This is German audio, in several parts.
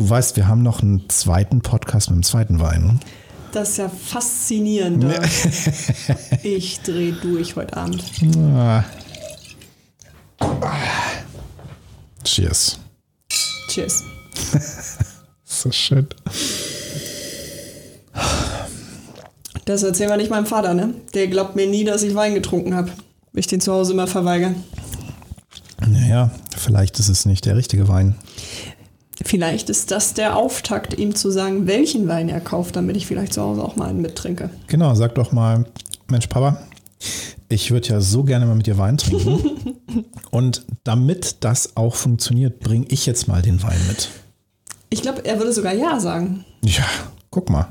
Du weißt, wir haben noch einen zweiten Podcast mit dem zweiten Wein. Das ist ja faszinierend. ich drehe durch heute Abend. Ah. Cheers. Cheers. so schön. Das erzählen wir nicht meinem Vater, ne? Der glaubt mir nie, dass ich Wein getrunken habe. Ich den zu Hause immer verweigere. Naja, vielleicht ist es nicht der richtige Wein. Vielleicht ist das der Auftakt, ihm zu sagen, welchen Wein er kauft, damit ich vielleicht zu Hause auch mal einen mittrinke. Genau, sag doch mal, Mensch, Papa, ich würde ja so gerne mal mit dir Wein trinken. Und damit das auch funktioniert, bringe ich jetzt mal den Wein mit. Ich glaube, er würde sogar Ja sagen. Ja, guck mal.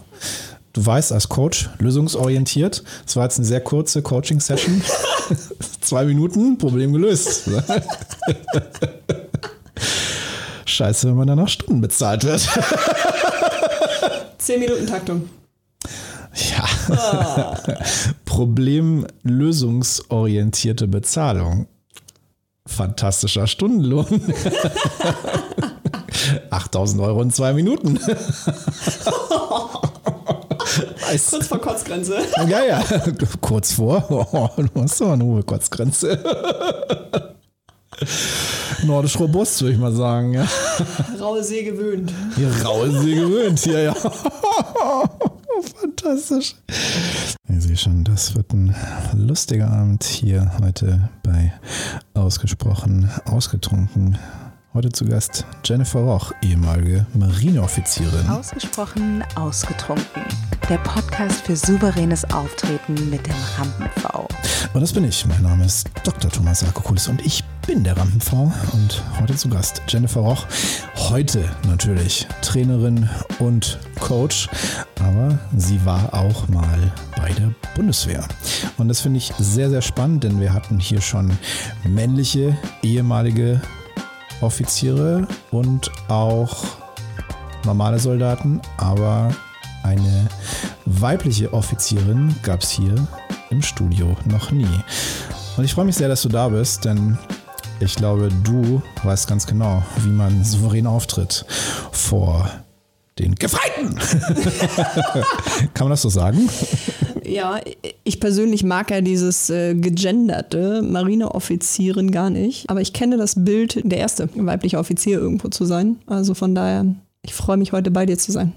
Du weißt, als Coach lösungsorientiert. Es war jetzt eine sehr kurze Coaching-Session. Zwei Minuten, Problem gelöst. Scheiße, wenn man dann nach Stunden bezahlt wird. Zehn Minuten Taktung. Ja. Ah. Problemlösungsorientierte Bezahlung. Fantastischer Stundenlohn. 8000 Euro in zwei Minuten. Kurz vor Kotzgrenze. Ja, ja, kurz vor. Oh, du hast doch eine hohe Kotzgrenze. Nordisch robust, würde ich mal sagen. Ja. Raue See gewöhnt. Ja, raue See gewöhnt, ja, ja. Fantastisch. Ich sehe schon, das wird ein lustiger Abend hier heute bei Ausgesprochen Ausgetrunken. Heute zu Gast Jennifer Roch, ehemalige Marineoffizierin. Ausgesprochen ausgetrunken. Der Podcast für souveränes Auftreten mit dem Rampen-V. Und das bin ich. Mein Name ist Dr. Thomas Sarkokulis und ich bin der Rampen-V. Und heute zu Gast Jennifer Roch. Heute natürlich Trainerin und Coach, aber sie war auch mal bei der Bundeswehr. Und das finde ich sehr, sehr spannend, denn wir hatten hier schon männliche ehemalige Offiziere und auch normale Soldaten, aber eine weibliche Offizierin gab es hier im Studio noch nie. Und ich freue mich sehr, dass du da bist, denn ich glaube, du weißt ganz genau, wie man souverän auftritt vor den Gefreiten. Kann man das so sagen? Ja, ich persönlich mag ja dieses äh, gegenderte Marineoffizierin gar nicht. Aber ich kenne das Bild, der erste weibliche Offizier irgendwo zu sein. Also von daher, ich freue mich heute bei dir zu sein.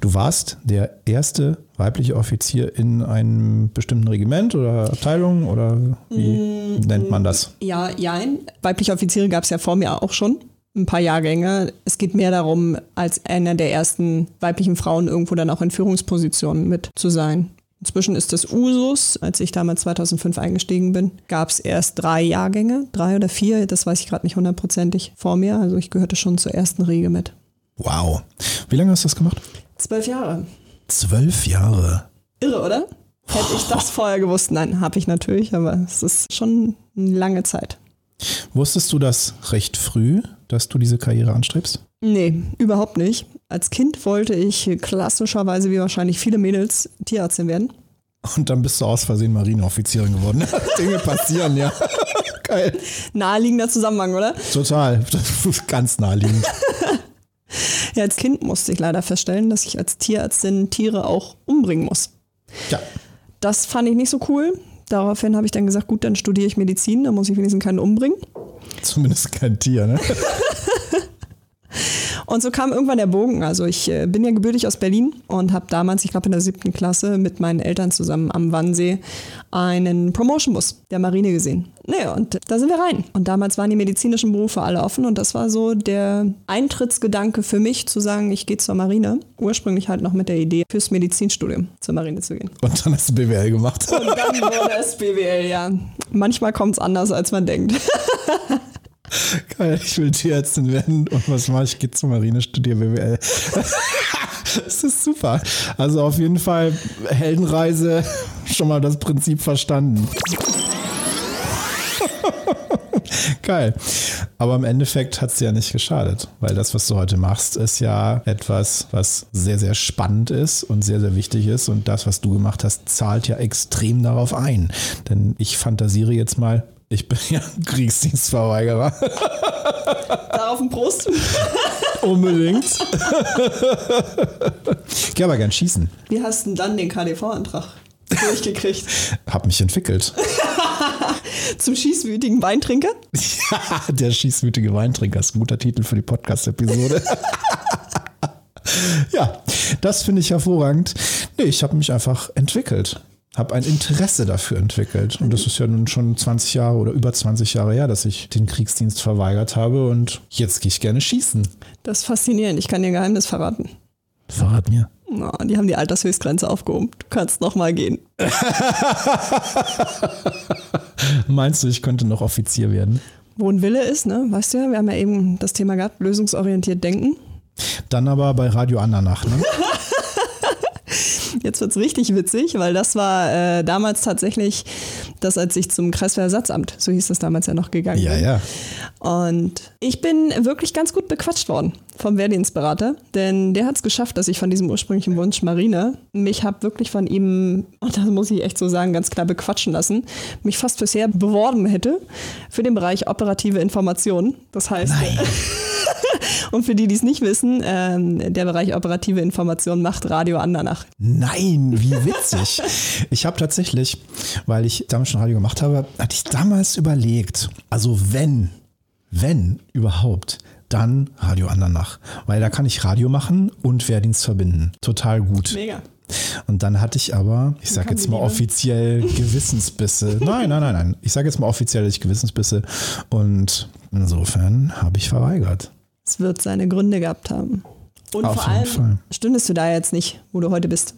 Du warst der erste weibliche Offizier in einem bestimmten Regiment oder Abteilung oder wie mm, nennt man das? Ja, ja. Weibliche Offiziere gab es ja vor mir auch schon ein paar Jahrgänge. Es geht mehr darum, als einer der ersten weiblichen Frauen irgendwo dann auch in Führungspositionen mit zu sein. Inzwischen ist das Usus. Als ich damals 2005 eingestiegen bin, gab es erst drei Jahrgänge, drei oder vier, das weiß ich gerade nicht hundertprozentig vor mir. Also ich gehörte schon zur ersten Riege mit. Wow. Wie lange hast du das gemacht? Zwölf Jahre. Zwölf Jahre. Irre, oder? Hätte ich das vorher gewusst? Nein, habe ich natürlich, aber es ist schon eine lange Zeit. Wusstest du das recht früh, dass du diese Karriere anstrebst? Nee, überhaupt nicht. Als Kind wollte ich klassischerweise, wie wahrscheinlich viele Mädels, Tierärztin werden. Und dann bist du aus Versehen Marineoffizierin geworden. Dinge passieren, ja. Geil. Naheliegender Zusammenhang, oder? Total. Ganz naheliegend. Ja, als Kind musste ich leider feststellen, dass ich als Tierärztin Tiere auch umbringen muss. Ja. Das fand ich nicht so cool. Daraufhin habe ich dann gesagt, gut, dann studiere ich Medizin, dann muss ich wenigstens keinen umbringen. Zumindest kein Tier, ne? Und so kam irgendwann der Bogen. Also ich äh, bin ja gebürtig aus Berlin und habe damals, ich glaube in der siebten Klasse, mit meinen Eltern zusammen am Wannsee einen Promotion-Bus der Marine gesehen. Naja, und da sind wir rein. Und damals waren die medizinischen Berufe alle offen und das war so der Eintrittsgedanke für mich, zu sagen, ich gehe zur Marine. Ursprünglich halt noch mit der Idee, fürs Medizinstudium zur Marine zu gehen. Und dann hast du BWL gemacht. Und dann wurde es BWL, ja. Manchmal kommt es anders, als man denkt. Geil, ich will Tierärztin werden und was mache ich? Ich zur Marine, studiere BWL. das ist super. Also auf jeden Fall Heldenreise, schon mal das Prinzip verstanden. Geil. Aber im Endeffekt hat es dir ja nicht geschadet, weil das, was du heute machst, ist ja etwas, was sehr, sehr spannend ist und sehr, sehr wichtig ist. Und das, was du gemacht hast, zahlt ja extrem darauf ein. Denn ich fantasiere jetzt mal, ich bin ja Kriegsdienstverweigerer. Darauf ein Prost. Unbedingt. ich gehe aber gern schießen. Wie hast du denn dann den KDV-Antrag durchgekriegt? Hab mich entwickelt. Zum schießwütigen Weintrinker? Ja, der schießwütige Weintrinker ist ein guter Titel für die Podcast-Episode. ja, das finde ich hervorragend. Nee, ich habe mich einfach entwickelt. Habe ein Interesse dafür entwickelt. Und das ist ja nun schon 20 Jahre oder über 20 Jahre her, dass ich den Kriegsdienst verweigert habe. Und jetzt gehe ich gerne schießen. Das ist faszinierend. Ich kann dir ein Geheimnis verraten. Verrat mir. Oh, die haben die Altershöchstgrenze aufgehoben. Du kannst noch mal gehen. Meinst du, ich könnte noch Offizier werden? Wo ein Wille ist, ne? Weißt du ja, wir haben ja eben das Thema gehabt, lösungsorientiert denken. Dann aber bei Radio Andernach, ne? Jetzt wird's richtig witzig, weil das war äh, damals tatsächlich das, als ich zum Kreiswehrersatzamt, so hieß das damals ja noch gegangen Ja, bin. ja. Und ich bin wirklich ganz gut bequatscht worden vom Wehrdienstberater, denn der hat es geschafft, dass ich von diesem ursprünglichen Wunsch Marine mich habe wirklich von ihm, und das muss ich echt so sagen, ganz klar bequatschen lassen, mich fast bisher beworben hätte für den Bereich operative Informationen. Das heißt, und für die, die es nicht wissen, ähm, der Bereich operative Informationen macht Radio Andernach. Nein, wie witzig. ich habe tatsächlich, weil ich damals schon Radio gemacht habe, hatte ich damals überlegt, also wenn, wenn überhaupt, dann Radio Andernach. Weil da kann ich Radio machen und Wehrdienst verbinden. Total gut. Mega. Und dann hatte ich aber, ich sage jetzt mal offiziell Gewissensbisse. Nein, nein, nein, nein. Ich sage jetzt mal offiziell dass ich Gewissensbisse. Und insofern habe ich verweigert. Es wird seine Gründe gehabt haben. Und Auf vor jeden allem Fall. stündest du da jetzt nicht, wo du heute bist.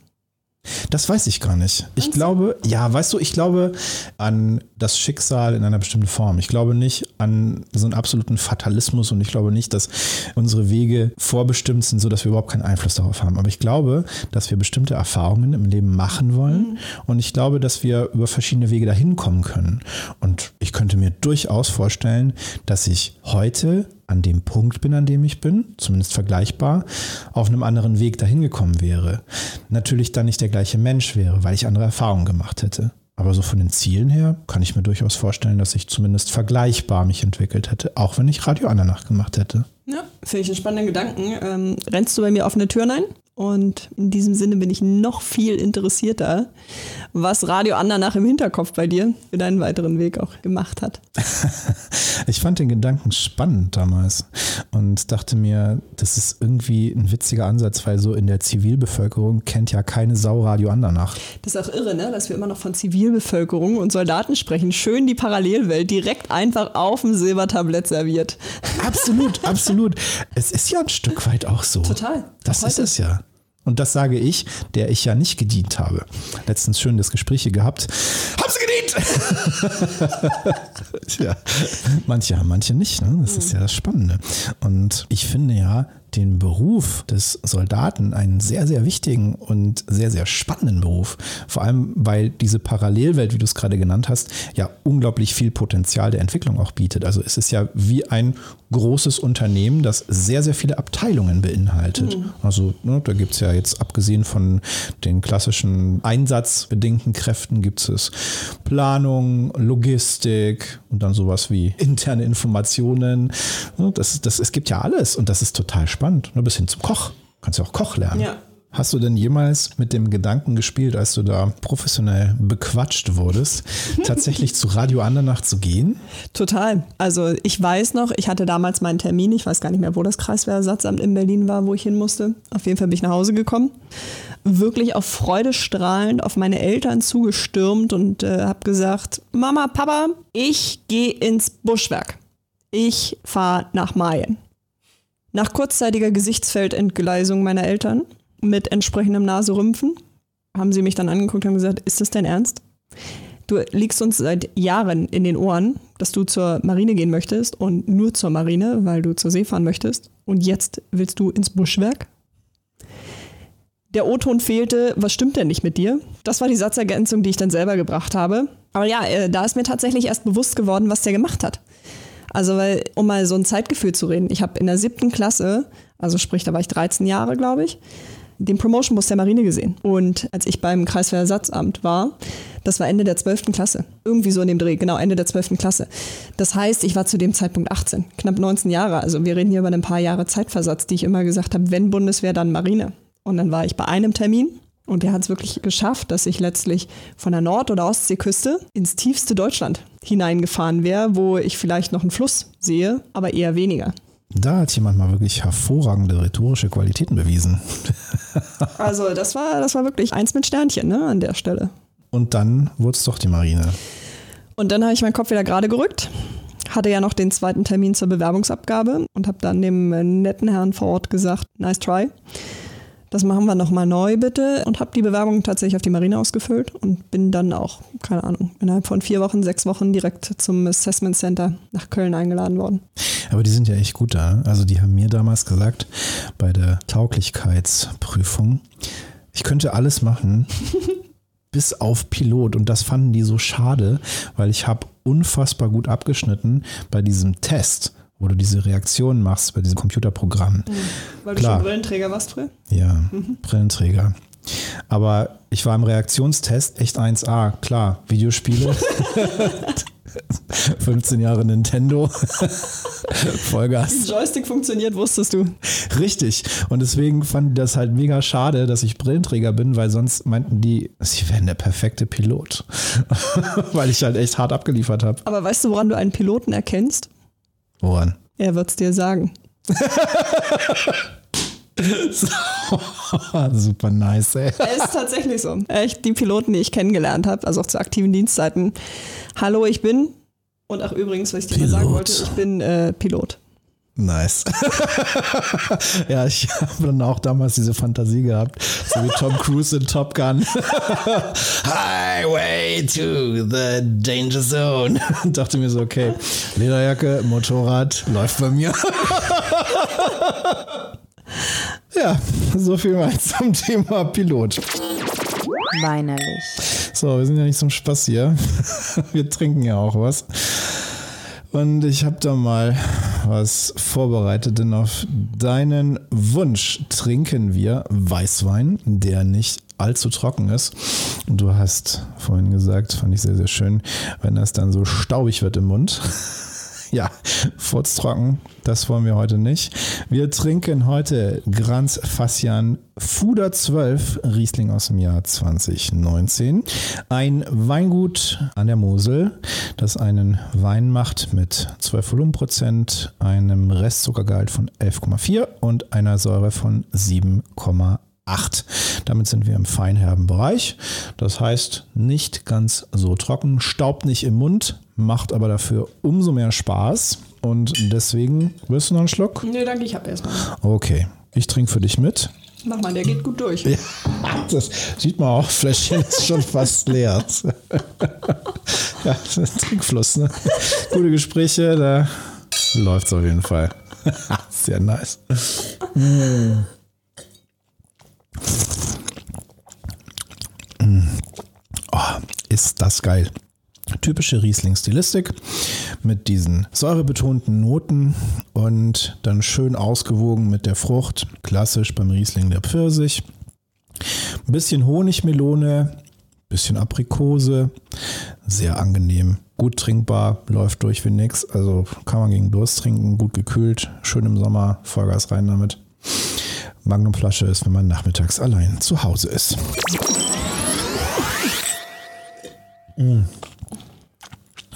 Das weiß ich gar nicht. Ich glaube, ja, weißt du, ich glaube an das Schicksal in einer bestimmten Form. Ich glaube nicht an so einen absoluten Fatalismus und ich glaube nicht, dass unsere Wege vorbestimmt sind, so dass wir überhaupt keinen Einfluss darauf haben. Aber ich glaube, dass wir bestimmte Erfahrungen im Leben machen wollen und ich glaube, dass wir über verschiedene Wege dahin kommen können. Und ich könnte mir durchaus vorstellen, dass ich heute an dem Punkt bin, an dem ich bin, zumindest vergleichbar, auf einem anderen Weg dahin gekommen wäre. Natürlich dann nicht der gleiche Mensch wäre, weil ich andere Erfahrungen gemacht hätte. Aber so von den Zielen her kann ich mir durchaus vorstellen, dass ich zumindest vergleichbar mich entwickelt hätte, auch wenn ich Radio Andernach gemacht hätte. Ja, finde ich einen spannenden Gedanken. Ähm, rennst du bei mir offene Türen ein? Und in diesem Sinne bin ich noch viel interessierter, was Radio Andernach im Hinterkopf bei dir für deinen weiteren Weg auch gemacht hat. Ich fand den Gedanken spannend damals und dachte mir, das ist irgendwie ein witziger Ansatz, weil so in der Zivilbevölkerung kennt ja keine Sau Radio Andernach. Das ist auch irre, ne? dass wir immer noch von Zivilbevölkerung und Soldaten sprechen. Schön die Parallelwelt direkt einfach auf dem Silbertablett serviert. Absolut, absolut. Es ist ja ein Stück weit auch so. Total. Das ist es ja. Und das sage ich, der ich ja nicht gedient habe. Letztens schön das Gespräch hier gehabt. Haben Sie gedient? ja, manche haben, manche nicht. Ne? Das ist ja das Spannende. Und ich finde ja den Beruf des Soldaten einen sehr, sehr wichtigen und sehr, sehr spannenden Beruf. Vor allem, weil diese Parallelwelt, wie du es gerade genannt hast, ja unglaublich viel Potenzial der Entwicklung auch bietet. Also es ist ja wie ein großes Unternehmen, das sehr, sehr viele Abteilungen beinhaltet. Also ne, da gibt es ja jetzt, abgesehen von den klassischen einsatzbedingten Kräften, gibt es Planung, Logistik und dann sowas wie interne Informationen. Ne, Das, das, es gibt ja alles und das ist total spannend. Nur bis hin zum Koch. Kannst ja auch Koch lernen. Ja. Hast du denn jemals mit dem Gedanken gespielt, als du da professionell bequatscht wurdest, tatsächlich zu Radio Andernach zu gehen? Total. Also ich weiß noch, ich hatte damals meinen Termin, ich weiß gar nicht mehr, wo das Kreiswehrersatzamt in Berlin war, wo ich hin musste. Auf jeden Fall bin ich nach Hause gekommen. Wirklich auf Freude strahlend auf meine Eltern zugestürmt und äh, habe gesagt, Mama, Papa, ich gehe ins Buschwerk. Ich fahre nach Mayen. Nach kurzzeitiger Gesichtsfeldentgleisung meiner Eltern mit entsprechendem Naserümpfen haben sie mich dann angeguckt und gesagt, ist das dein Ernst? Du liegst uns seit Jahren in den Ohren, dass du zur Marine gehen möchtest und nur zur Marine, weil du zur See fahren möchtest. Und jetzt willst du ins Buschwerk? Der O-Ton fehlte, was stimmt denn nicht mit dir? Das war die Satzergänzung, die ich dann selber gebracht habe. Aber ja, äh, da ist mir tatsächlich erst bewusst geworden, was der gemacht hat. Also, weil, um mal so ein Zeitgefühl zu reden, ich habe in der siebten Klasse, also sprich, da war ich 13 Jahre, glaube ich, den Promotion-Bus der Marine gesehen. Und als ich beim Kreiswehrersatzamt war, das war Ende der 12. Klasse. Irgendwie so in dem Dreh, genau, Ende der 12. Klasse. Das heißt, ich war zu dem Zeitpunkt 18, knapp 19 Jahre. Also wir reden hier über ein paar Jahre Zeitversatz, die ich immer gesagt habe, wenn Bundeswehr, dann Marine. Und dann war ich bei einem Termin und der hat es wirklich geschafft, dass ich letztlich von der Nord- oder Ostseeküste ins tiefste Deutschland hineingefahren wäre, wo ich vielleicht noch einen Fluss sehe, aber eher weniger. Da hat jemand mal wirklich hervorragende rhetorische Qualitäten bewiesen. Also das war, das war wirklich eins mit Sternchen ne, an der Stelle. Und dann wurde es doch die Marine. Und dann habe ich meinen Kopf wieder gerade gerückt, hatte ja noch den zweiten Termin zur Bewerbungsabgabe und habe dann dem netten Herrn vor Ort gesagt, nice try. Das machen wir nochmal neu bitte und habe die Bewerbung tatsächlich auf die Marine ausgefüllt und bin dann auch, keine Ahnung, innerhalb von vier Wochen, sechs Wochen direkt zum Assessment Center nach Köln eingeladen worden. Aber die sind ja echt gut da. Also die haben mir damals gesagt, bei der Tauglichkeitsprüfung, ich könnte alles machen, bis auf Pilot. Und das fanden die so schade, weil ich habe unfassbar gut abgeschnitten bei diesem Test wo du diese Reaktionen machst bei diesem Computerprogramm. Mhm. Weil du Klar. schon Brillenträger warst früher? Ja, mhm. Brillenträger. Aber ich war im Reaktionstest echt 1A, klar, Videospiele. 15 Jahre Nintendo. Vollgas. Wie Joystick funktioniert, wusstest du. Richtig. Und deswegen fanden die das halt mega schade, dass ich Brillenträger bin, weil sonst meinten die, sie wären der perfekte Pilot. weil ich halt echt hart abgeliefert habe. Aber weißt du, woran du einen Piloten erkennst? Woran? Er wird's dir sagen. Super nice, ey. Es ist tatsächlich so. Echt, die Piloten, die ich kennengelernt habe, also auch zu aktiven Dienstzeiten. Hallo, ich bin. Und ach übrigens, was ich dir mal sagen wollte, ich bin äh, Pilot. Nice. ja, ich habe dann auch damals diese Fantasie gehabt, so wie Tom Cruise in Top Gun. Highway to the Danger Zone. Und dachte mir so, okay, Lederjacke, Motorrad, läuft bei mir. ja, so viel mal zum Thema Pilot. Weinerlich. So, wir sind ja nicht zum Spaß hier. Wir trinken ja auch was. Und ich habe da mal was vorbereitet, denn auf deinen Wunsch trinken wir Weißwein, der nicht allzu trocken ist. Und du hast vorhin gesagt, fand ich sehr, sehr schön, wenn das dann so staubig wird im Mund. ja, furztrocken, das wollen wir heute nicht. Wir trinken heute Granz Fassian Fuder 12 Riesling aus dem Jahr 2019. Ein Weingut an der Mosel, das einen Wein macht mit 12 Volumenprozent, einem Restzuckergehalt von 11,4 und einer Säure von 7,8. 8. Damit sind wir im feinherben Bereich. Das heißt, nicht ganz so trocken, staubt nicht im Mund, macht aber dafür umso mehr Spaß. Und deswegen, willst du noch einen Schluck? Nee, danke, ich habe erstmal. Okay, ich trinke für dich mit. Mach mal, der geht gut durch. Ja, das sieht man auch, Fläschchen ist schon fast leer. ja, Trinkfluss, ne? Gute Gespräche, da läuft es auf jeden Fall. Sehr nice. Mm. Oh, ist das geil. Typische Riesling-Stilistik mit diesen säurebetonten Noten und dann schön ausgewogen mit der Frucht. Klassisch beim Riesling der Pfirsich. Ein bisschen Honigmelone, bisschen Aprikose. Sehr angenehm. Gut trinkbar, läuft durch wie nix. Also kann man gegen Durst trinken, gut gekühlt, schön im Sommer, Vollgas rein damit. Magnumflasche ist, wenn man nachmittags allein zu Hause ist. Mm.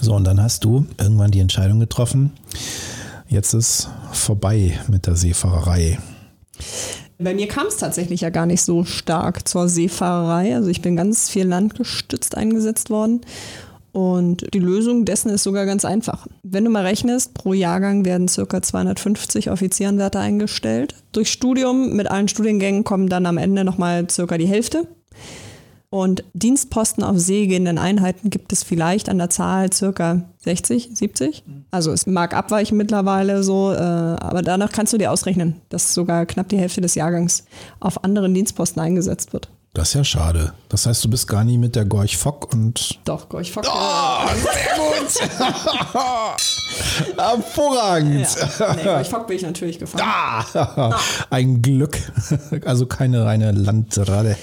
So, und dann hast du irgendwann die Entscheidung getroffen, jetzt ist vorbei mit der Seefahrerei. Bei mir kam es tatsächlich ja gar nicht so stark zur Seefahrerei. Also ich bin ganz viel landgestützt eingesetzt worden und die Lösung dessen ist sogar ganz einfach. Wenn du mal rechnest, pro Jahrgang werden ca. 250 Offizierenwerte eingestellt. Durch Studium mit allen Studiengängen kommen dann am Ende nochmal ca. die Hälfte. Und Dienstposten auf seegehenden Einheiten gibt es vielleicht an der Zahl ca. 60, 70. Also es mag abweichen mittlerweile so, äh, aber danach kannst du dir ausrechnen, dass sogar knapp die Hälfte des Jahrgangs auf anderen Dienstposten eingesetzt wird. Das ist ja schade. Das heißt, du bist gar nie mit der Gorch Fock und. Doch, Gorch Fock. Oh, sehr gut! Hervorragend! Ja. Nee, Gorch Fock bin ich natürlich gefahren. Ah, ein Glück. Also keine reine Landrade.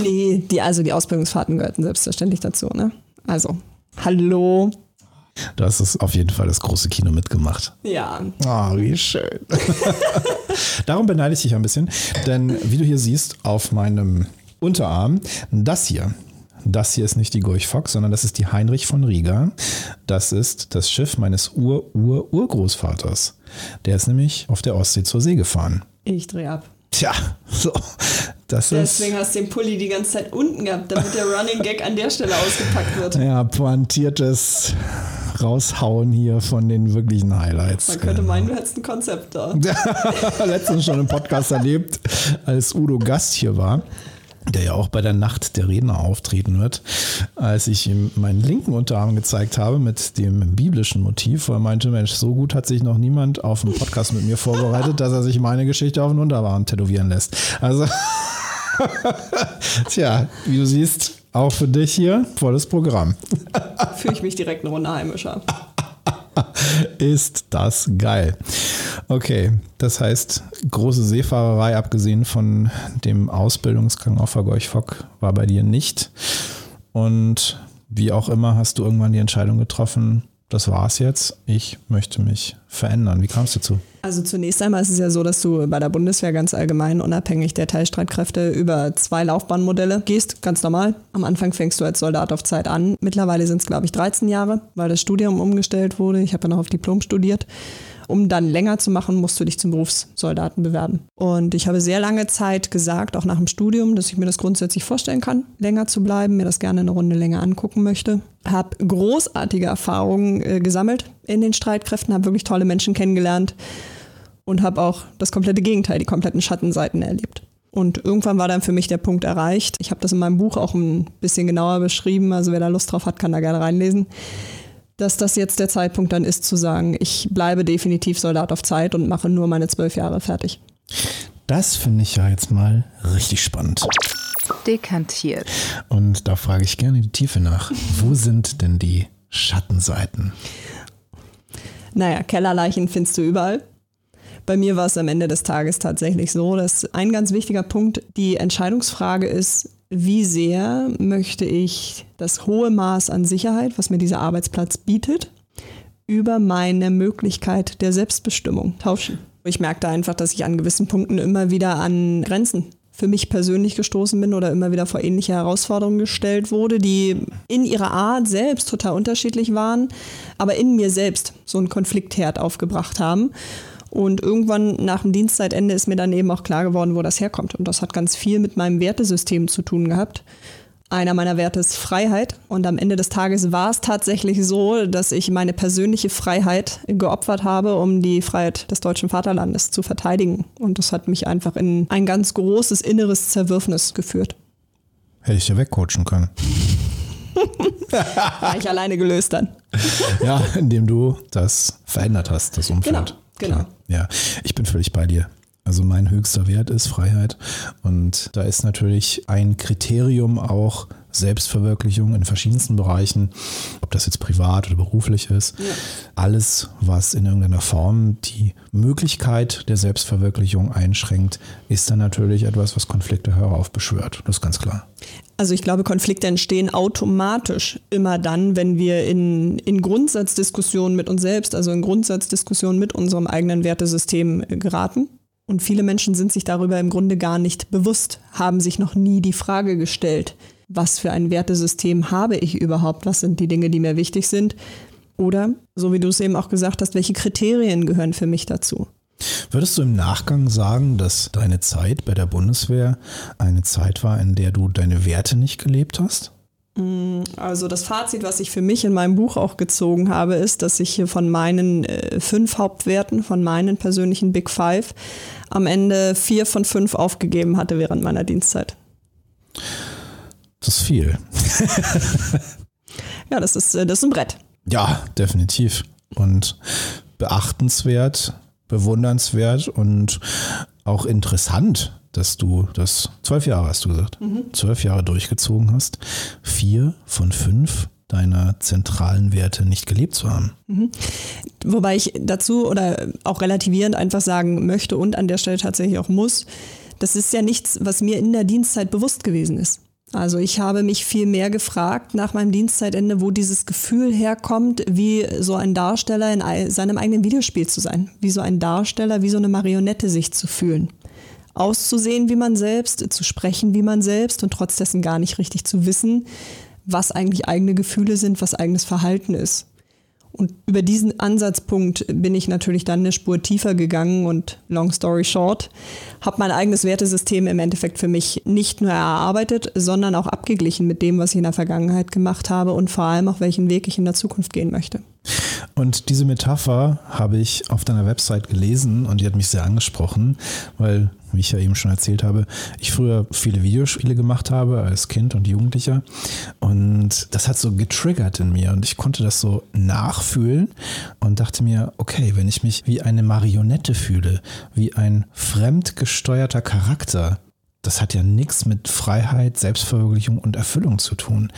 Nee, die, also die Ausbildungsfahrten gehörten selbstverständlich dazu, ne? Also, hallo. Du hast es auf jeden Fall das große Kino mitgemacht. Ja. Ah, wie schön. Darum beneide ich dich ein bisschen, denn wie du hier siehst, auf meinem Unterarm, das hier. Das hier ist nicht die Gorch Fock, sondern das ist die Heinrich von Rieger. Das ist das Schiff meines Ur-Ur-Urgroßvaters. Der ist nämlich auf der Ostsee zur See gefahren. Ich drehe ab. Tja, so. Das Deswegen ist. hast du den Pulli die ganze Zeit unten gehabt, damit der Running Gag an der Stelle ausgepackt wird. Ja, pointiertes Raushauen hier von den wirklichen Highlights. Man könnte meinen, du hättest ein Konzept da. Letztens schon im Podcast erlebt, als Udo Gast hier war, der ja auch bei der Nacht der Redner auftreten wird, als ich ihm meinen linken Unterarm gezeigt habe mit dem biblischen Motiv, wo er meinte, Mensch, so gut hat sich noch niemand auf einen Podcast mit mir vorbereitet, dass er sich meine Geschichte auf den Unterarm tätowieren lässt. Also, tja, wie du siehst, auch für dich hier volles Programm. Fühle ich mich direkt eine Runde heimischer. Ist das geil. Okay, das heißt, große Seefahrerei, abgesehen von dem Ausbildungsgang auf der Gorch Fock, war bei dir nicht. Und wie auch immer, hast du irgendwann die Entscheidung getroffen, das war's jetzt, ich möchte mich verändern. Wie kamst du dazu? Also zunächst einmal ist es ja so, dass du bei der Bundeswehr ganz allgemein, unabhängig der Teilstreitkräfte, über zwei Laufbahnmodelle gehst, ganz normal. Am Anfang fängst du als Soldat auf Zeit an. Mittlerweile sind es, glaube ich, 13 Jahre, weil das Studium umgestellt wurde. Ich habe ja noch auf Diplom studiert. Um dann länger zu machen, musst du dich zum Berufssoldaten bewerben. Und ich habe sehr lange Zeit gesagt, auch nach dem Studium, dass ich mir das grundsätzlich vorstellen kann, länger zu bleiben, mir das gerne eine Runde länger angucken möchte. Habe großartige Erfahrungen äh, gesammelt in den Streitkräften, habe wirklich tolle Menschen kennengelernt und habe auch das komplette Gegenteil, die kompletten Schattenseiten erlebt. Und irgendwann war dann für mich der Punkt erreicht. Ich habe das in meinem Buch auch ein bisschen genauer beschrieben. Also wer da Lust drauf hat, kann da gerne reinlesen dass das jetzt der Zeitpunkt dann ist zu sagen, ich bleibe definitiv Soldat auf Zeit und mache nur meine zwölf Jahre fertig. Das finde ich ja jetzt mal richtig spannend. Dekantiert. Und da frage ich gerne die Tiefe nach. Wo sind denn die Schattenseiten? Naja, Kellerleichen findest du überall. Bei mir war es am Ende des Tages tatsächlich so, dass ein ganz wichtiger Punkt die Entscheidungsfrage ist, wie sehr möchte ich das hohe Maß an Sicherheit, was mir dieser Arbeitsplatz bietet, über meine Möglichkeit der Selbstbestimmung tauschen. Ich merkte einfach, dass ich an gewissen Punkten immer wieder an Grenzen für mich persönlich gestoßen bin oder immer wieder vor ähnliche Herausforderungen gestellt wurde, die in ihrer Art selbst total unterschiedlich waren, aber in mir selbst so einen Konfliktherd aufgebracht haben. Und irgendwann nach dem Dienstzeitende ist mir dann eben auch klar geworden, wo das herkommt. Und das hat ganz viel mit meinem Wertesystem zu tun gehabt. Einer meiner Werte ist Freiheit. Und am Ende des Tages war es tatsächlich so, dass ich meine persönliche Freiheit geopfert habe, um die Freiheit des deutschen Vaterlandes zu verteidigen. Und das hat mich einfach in ein ganz großes inneres Zerwürfnis geführt. Hätte ich dir wegcoachen können. War ich alleine gelöst dann. ja, indem du das verändert hast, das Umfeld. Genau, genau. Klar. Ja, ich bin völlig bei dir. Also mein höchster Wert ist Freiheit. Und da ist natürlich ein Kriterium auch Selbstverwirklichung in verschiedensten Bereichen, ob das jetzt privat oder beruflich ist. Ja. Alles, was in irgendeiner Form die Möglichkeit der Selbstverwirklichung einschränkt, ist dann natürlich etwas, was Konflikte heraufbeschwört. Das ist ganz klar. Also ich glaube, Konflikte entstehen automatisch immer dann, wenn wir in, in Grundsatzdiskussionen mit uns selbst, also in Grundsatzdiskussionen mit unserem eigenen Wertesystem äh, geraten. Und viele Menschen sind sich darüber im Grunde gar nicht bewusst, haben sich noch nie die Frage gestellt, was für ein Wertesystem habe ich überhaupt, was sind die Dinge, die mir wichtig sind. Oder, so wie du es eben auch gesagt hast, welche Kriterien gehören für mich dazu. Würdest du im Nachgang sagen, dass deine Zeit bei der Bundeswehr eine Zeit war, in der du deine Werte nicht gelebt hast? Also das Fazit, was ich für mich in meinem Buch auch gezogen habe, ist, dass ich hier von meinen äh, fünf Hauptwerten, von meinen persönlichen Big Five, am Ende vier von fünf aufgegeben hatte während meiner Dienstzeit. Das ist viel. Ja, das ist, äh, das ist ein Brett. Ja, definitiv. Und beachtenswert, bewundernswert und auch interessant, dass du das zwölf Jahre hast du gesagt, zwölf Jahre durchgezogen hast, vier von fünf deiner zentralen Werte nicht gelebt zu haben. Wobei ich dazu oder auch relativierend einfach sagen möchte und an der Stelle tatsächlich auch muss, das ist ja nichts, was mir in der Dienstzeit bewusst gewesen ist. Also ich habe mich viel mehr gefragt nach meinem Dienstzeitende, wo dieses Gefühl herkommt, wie so ein Darsteller in seinem eigenen Videospiel zu sein, wie so ein Darsteller, wie so eine Marionette sich zu fühlen. Auszusehen wie man selbst, zu sprechen wie man selbst und trotz dessen gar nicht richtig zu wissen, was eigentlich eigene Gefühle sind, was eigenes Verhalten ist. Und über diesen Ansatzpunkt bin ich natürlich dann eine Spur tiefer gegangen und long story short, habe mein eigenes Wertesystem im Endeffekt für mich nicht nur erarbeitet, sondern auch abgeglichen mit dem, was ich in der Vergangenheit gemacht habe und vor allem auch welchen Weg ich in der Zukunft gehen möchte. Und diese Metapher habe ich auf deiner Website gelesen und die hat mich sehr angesprochen, weil, wie ich ja eben schon erzählt habe, ich früher viele Videospiele gemacht habe als Kind und Jugendlicher. Und das hat so getriggert in mir und ich konnte das so nachfühlen und dachte mir, okay, wenn ich mich wie eine Marionette fühle, wie ein fremdgesteuerter Charakter, das hat ja nichts mit Freiheit, Selbstverwirklichung und Erfüllung zu tun.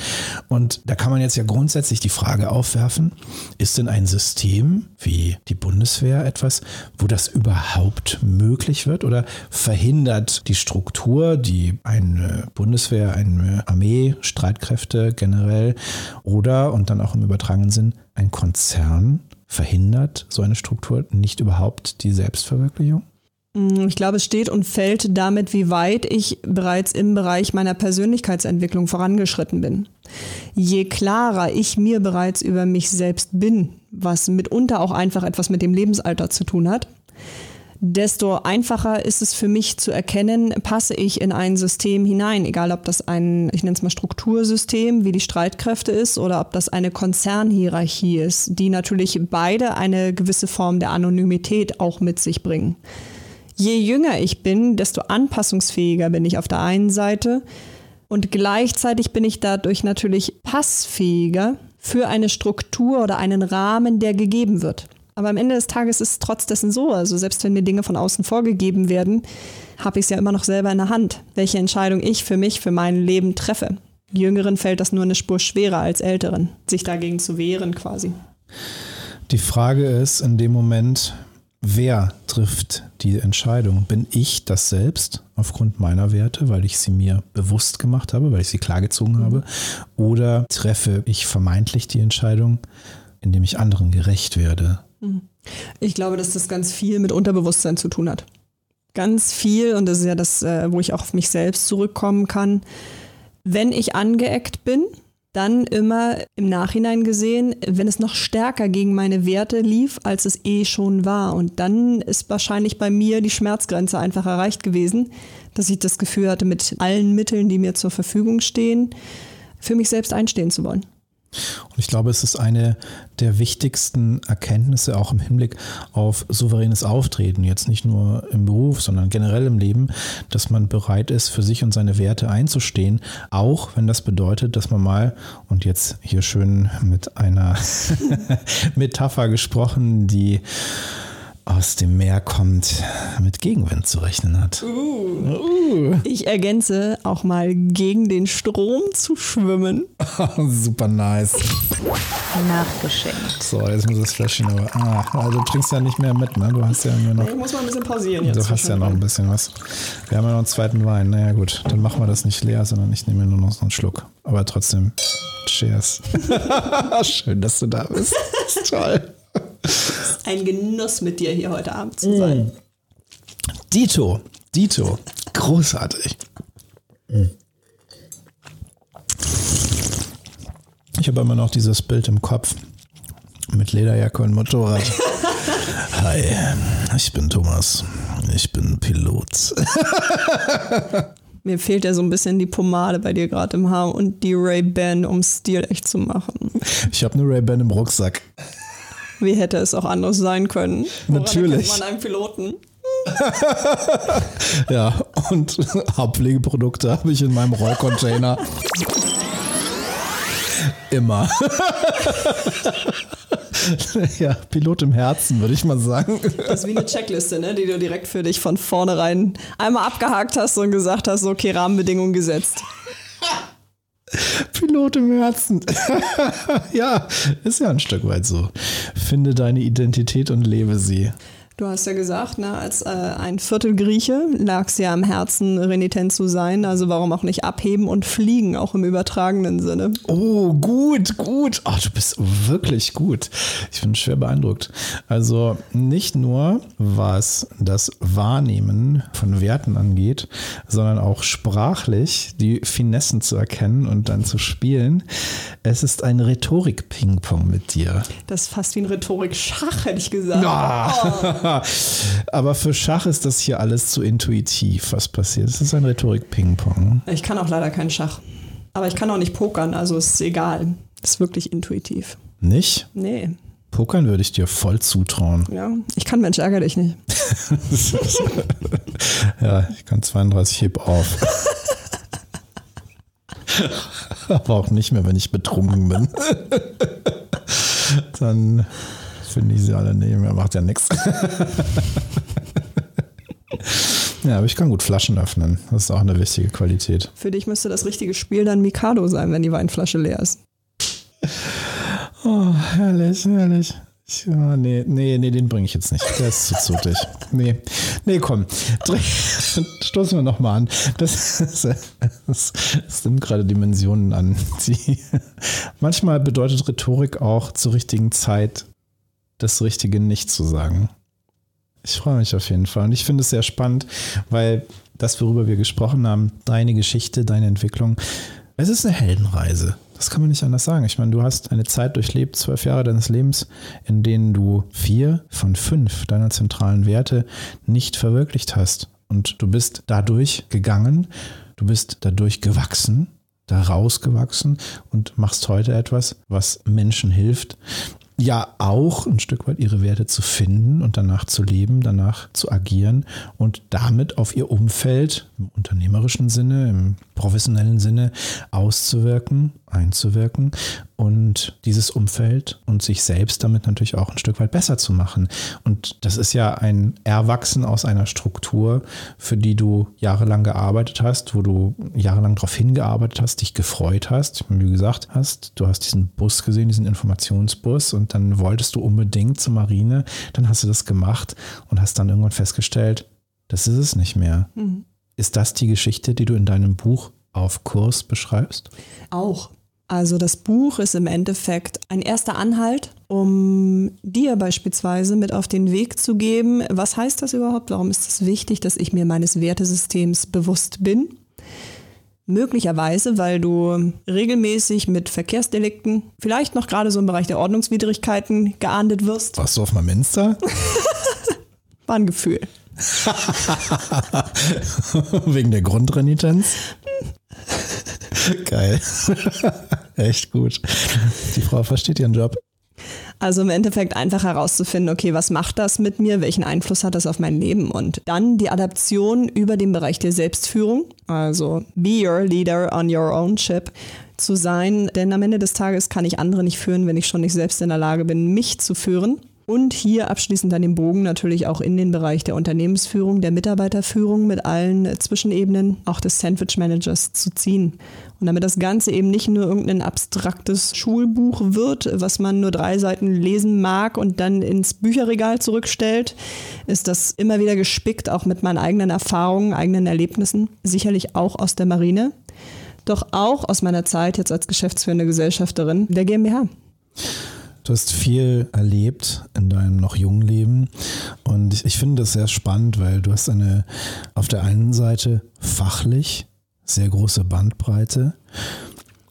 Und da kann man jetzt ja grundsätzlich die Frage aufwerfen, ist denn ein System wie die Bundeswehr etwas, wo das überhaupt möglich wird oder verhindert die Struktur, die eine Bundeswehr, eine Armee, Streitkräfte generell oder und dann auch im übertragenen Sinn ein Konzern verhindert so eine Struktur nicht überhaupt die Selbstverwirklichung? Ich glaube, es steht und fällt damit, wie weit ich bereits im Bereich meiner Persönlichkeitsentwicklung vorangeschritten bin. Je klarer ich mir bereits über mich selbst bin, was mitunter auch einfach etwas mit dem Lebensalter zu tun hat, desto einfacher ist es für mich zu erkennen, passe ich in ein System hinein, egal ob das ein, ich nenne es mal Struktursystem, wie die Streitkräfte ist, oder ob das eine Konzernhierarchie ist, die natürlich beide eine gewisse Form der Anonymität auch mit sich bringen. Je jünger ich bin, desto anpassungsfähiger bin ich auf der einen Seite und gleichzeitig bin ich dadurch natürlich passfähiger für eine Struktur oder einen Rahmen, der gegeben wird. Aber am Ende des Tages ist es trotz dessen so, also selbst wenn mir Dinge von außen vorgegeben werden, habe ich es ja immer noch selber in der Hand, welche Entscheidung ich für mich, für mein Leben treffe. Jüngeren fällt das nur eine Spur schwerer als Älteren, sich dagegen zu wehren quasi. Die Frage ist in dem Moment, wer trifft die Entscheidung? Bin ich das selbst aufgrund meiner Werte, weil ich sie mir bewusst gemacht habe, weil ich sie klargezogen mhm. habe? Oder treffe ich vermeintlich die Entscheidung, indem ich anderen gerecht werde? Mhm. Ich glaube, dass das ganz viel mit Unterbewusstsein zu tun hat. Ganz viel, und das ist ja das, äh, wo ich auch auf mich selbst zurückkommen kann. Wenn ich angeeckt bin, dann immer im Nachhinein gesehen, wenn es noch stärker gegen meine Werte lief, als es eh schon war. Und dann ist wahrscheinlich bei mir die Schmerzgrenze einfach erreicht gewesen, dass ich das Gefühl hatte, mit allen Mitteln, die mir zur Verfügung stehen, für mich selbst einstehen zu wollen. Und ich glaube, es ist eine der wichtigsten Erkenntnisse auch im Hinblick auf souveränes Auftreten, jetzt nicht nur im Beruf, sondern generell im Leben, dass man bereit ist, für sich und seine Werte einzustehen, auch wenn das bedeutet, dass man mal, und jetzt hier schön mit einer Metapher gesprochen, die aus dem Meer kommt, mit Gegenwind zu rechnen hat. Uh. Uh. Ich ergänze auch mal gegen den Strom zu schwimmen. Super nice. Nachgeschenkt. So, jetzt muss das Fläschchen aber. Ah, also du trinkst ja nicht mehr mit, ne? Du hast ja nur noch. Ich muss mal ein bisschen pausieren jetzt. Du hast ja noch ein bisschen was. Wir haben ja noch einen zweiten Wein. Naja, gut, dann machen wir das nicht leer, sondern ich nehme nur noch so einen Schluck. Aber trotzdem, cheers. Schön, dass du da bist. Das ist toll. Ein Genuss mit dir hier heute Abend zu sein. Mm. Dito, Dito, großartig. Ich habe immer noch dieses Bild im Kopf mit Lederjacke und Motorrad. Hi, ich bin Thomas. Ich bin Pilot. Mir fehlt ja so ein bisschen die Pomade bei dir gerade im Haar und die Ray-Ban, um Stil echt zu machen. Ich habe eine Ray-Ban im Rucksack. Wie hätte es auch anders sein können? Woran Natürlich. man einen Piloten? ja, und Haarpflegeprodukte habe ich in meinem Rollcontainer. Immer. ja, Pilot im Herzen, würde ich mal sagen. Das ist wie eine Checkliste, ne, die du direkt für dich von vornherein einmal abgehakt hast und gesagt hast, okay, Rahmenbedingungen gesetzt. Pilot im Herzen. ja, ist ja ein Stück weit so. Finde deine Identität und lebe sie. Du hast ja gesagt, ne, als äh, ein Viertel Grieche lag es ja am Herzen, renitent zu sein. Also warum auch nicht abheben und fliegen, auch im übertragenen Sinne. Oh, gut, gut. Ach, du bist wirklich gut. Ich bin schwer beeindruckt. Also nicht nur, was das Wahrnehmen von Werten angeht, sondern auch sprachlich die Finessen zu erkennen und dann zu spielen. Es ist ein Rhetorik-Ping-Pong mit dir. Das ist fast wie ein Rhetorik-Schach, hätte ich gesagt. Oh. Aber für Schach ist das hier alles zu intuitiv, was passiert. Es ist ein Rhetorik-Ping-Pong. Ich kann auch leider keinen Schach. Aber ich kann auch nicht pokern, also ist egal. ist wirklich intuitiv. Nicht? Nee. Pokern würde ich dir voll zutrauen. Ja, ich kann Mensch, ärgere dich nicht. ja, ich kann 32 heb auf. Aber auch nicht mehr, wenn ich betrunken bin. Dann finde ich sie alle nehmen. Er macht ja nichts. Ja, aber ich kann gut Flaschen öffnen. Das ist auch eine wichtige Qualität. Für dich müsste das richtige Spiel dann Mikado sein, wenn die Weinflasche leer ist. Oh, herrlich, herrlich. Ich, oh, nee, nee, nee, den bringe ich jetzt nicht. Der ist zu zotig. Nee, nee, komm. Stoßen wir nochmal an. Das, das, das nimmt gerade Dimensionen an. Die, manchmal bedeutet Rhetorik auch zur richtigen Zeit das Richtige nicht zu sagen. Ich freue mich auf jeden Fall und ich finde es sehr spannend, weil das, worüber wir gesprochen haben, deine Geschichte, deine Entwicklung, es ist eine Heldenreise. Das kann man nicht anders sagen. Ich meine, du hast eine Zeit durchlebt, zwölf Jahre deines Lebens, in denen du vier von fünf deiner zentralen Werte nicht verwirklicht hast. Und du bist dadurch gegangen, du bist dadurch gewachsen, da rausgewachsen und machst heute etwas, was Menschen hilft, ja auch ein Stück weit ihre Werte zu finden und danach zu leben, danach zu agieren und damit auf ihr Umfeld im unternehmerischen Sinne, im professionellen Sinne auszuwirken, einzuwirken und dieses Umfeld und sich selbst damit natürlich auch ein Stück weit besser zu machen. Und das ist ja ein Erwachsen aus einer Struktur, für die du jahrelang gearbeitet hast, wo du jahrelang darauf hingearbeitet hast, dich gefreut hast, wie gesagt hast, du hast diesen Bus gesehen, diesen Informationsbus und dann wolltest du unbedingt zur Marine, dann hast du das gemacht und hast dann irgendwann festgestellt, das ist es nicht mehr. Mhm. Ist das die Geschichte, die du in deinem Buch auf Kurs beschreibst? Auch. Also das Buch ist im Endeffekt ein erster Anhalt, um dir beispielsweise mit auf den Weg zu geben, was heißt das überhaupt? Warum ist es wichtig, dass ich mir meines Wertesystems bewusst bin? Möglicherweise, weil du regelmäßig mit Verkehrsdelikten, vielleicht noch gerade so im Bereich der Ordnungswidrigkeiten geahndet wirst. Warst du auf meinem Insta? War ein Gefühl. Wegen der Grundrenitenz? Geil. Echt gut. Die Frau versteht ihren Job. Also im Endeffekt einfach herauszufinden, okay, was macht das mit mir? Welchen Einfluss hat das auf mein Leben? Und dann die Adaption über den Bereich der Selbstführung, also be your leader on your own ship zu sein. Denn am Ende des Tages kann ich andere nicht führen, wenn ich schon nicht selbst in der Lage bin, mich zu führen. Und hier abschließend dann den Bogen natürlich auch in den Bereich der Unternehmensführung, der Mitarbeiterführung mit allen Zwischenebenen, auch des Sandwich Managers zu ziehen. Und damit das Ganze eben nicht nur irgendein abstraktes Schulbuch wird, was man nur drei Seiten lesen mag und dann ins Bücherregal zurückstellt, ist das immer wieder gespickt, auch mit meinen eigenen Erfahrungen, eigenen Erlebnissen, sicherlich auch aus der Marine, doch auch aus meiner Zeit jetzt als geschäftsführende Gesellschafterin der GmbH. Du hast viel erlebt in deinem noch jungen Leben und ich, ich finde das sehr spannend, weil du hast eine auf der einen Seite fachlich sehr große Bandbreite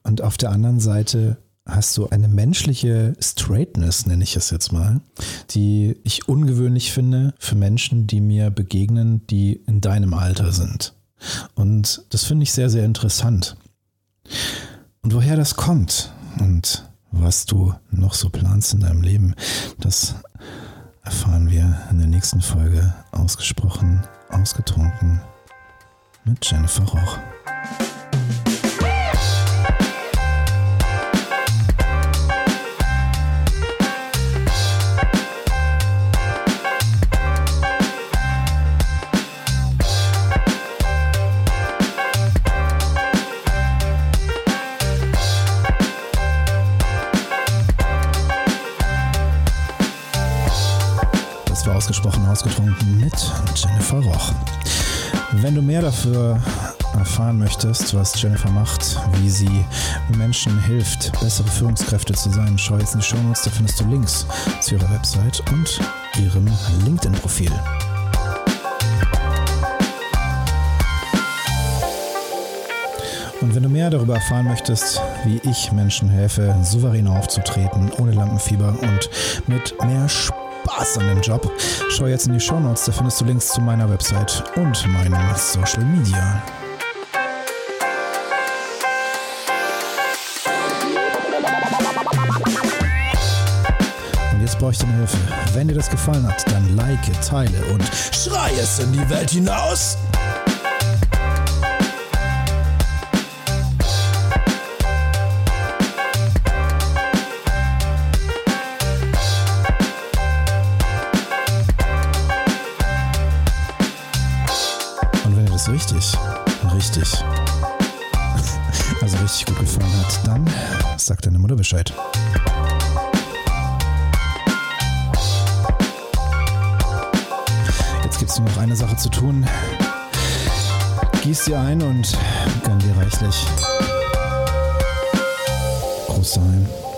und auf der anderen Seite hast du eine menschliche Straightness, nenne ich es jetzt mal, die ich ungewöhnlich finde für Menschen, die mir begegnen, die in deinem Alter sind. Und das finde ich sehr, sehr interessant. Und woher das kommt und was du noch so planst in deinem Leben, das erfahren wir in der nächsten Folge ausgesprochen, ausgetrunken mit Jennifer Roch. Ausgesprochen ausgetrunken mit Jennifer Roch. Wenn du mehr dafür erfahren möchtest, was Jennifer macht, wie sie Menschen hilft, bessere Führungskräfte zu sein, schau jetzt in die Shownotes, da findest du Links zu ihrer Website und ihrem LinkedIn-Profil. Und wenn du mehr darüber erfahren möchtest, wie ich Menschen helfe, souverän aufzutreten, ohne Lampenfieber und mit mehr Spaß an dem Job, schau jetzt in die Show Notes, da findest du Links zu meiner Website und meinen Social Media. Und jetzt brauche ich deine Hilfe. Wenn dir das gefallen hat, dann like, teile und schrei es in die Welt hinaus. Richtig, also richtig gut gefallen hat, dann sag deine Mutter Bescheid. Jetzt gibt es nur noch eine Sache zu tun. Gieß dir ein und gönn dir reichlich. Groß daheim.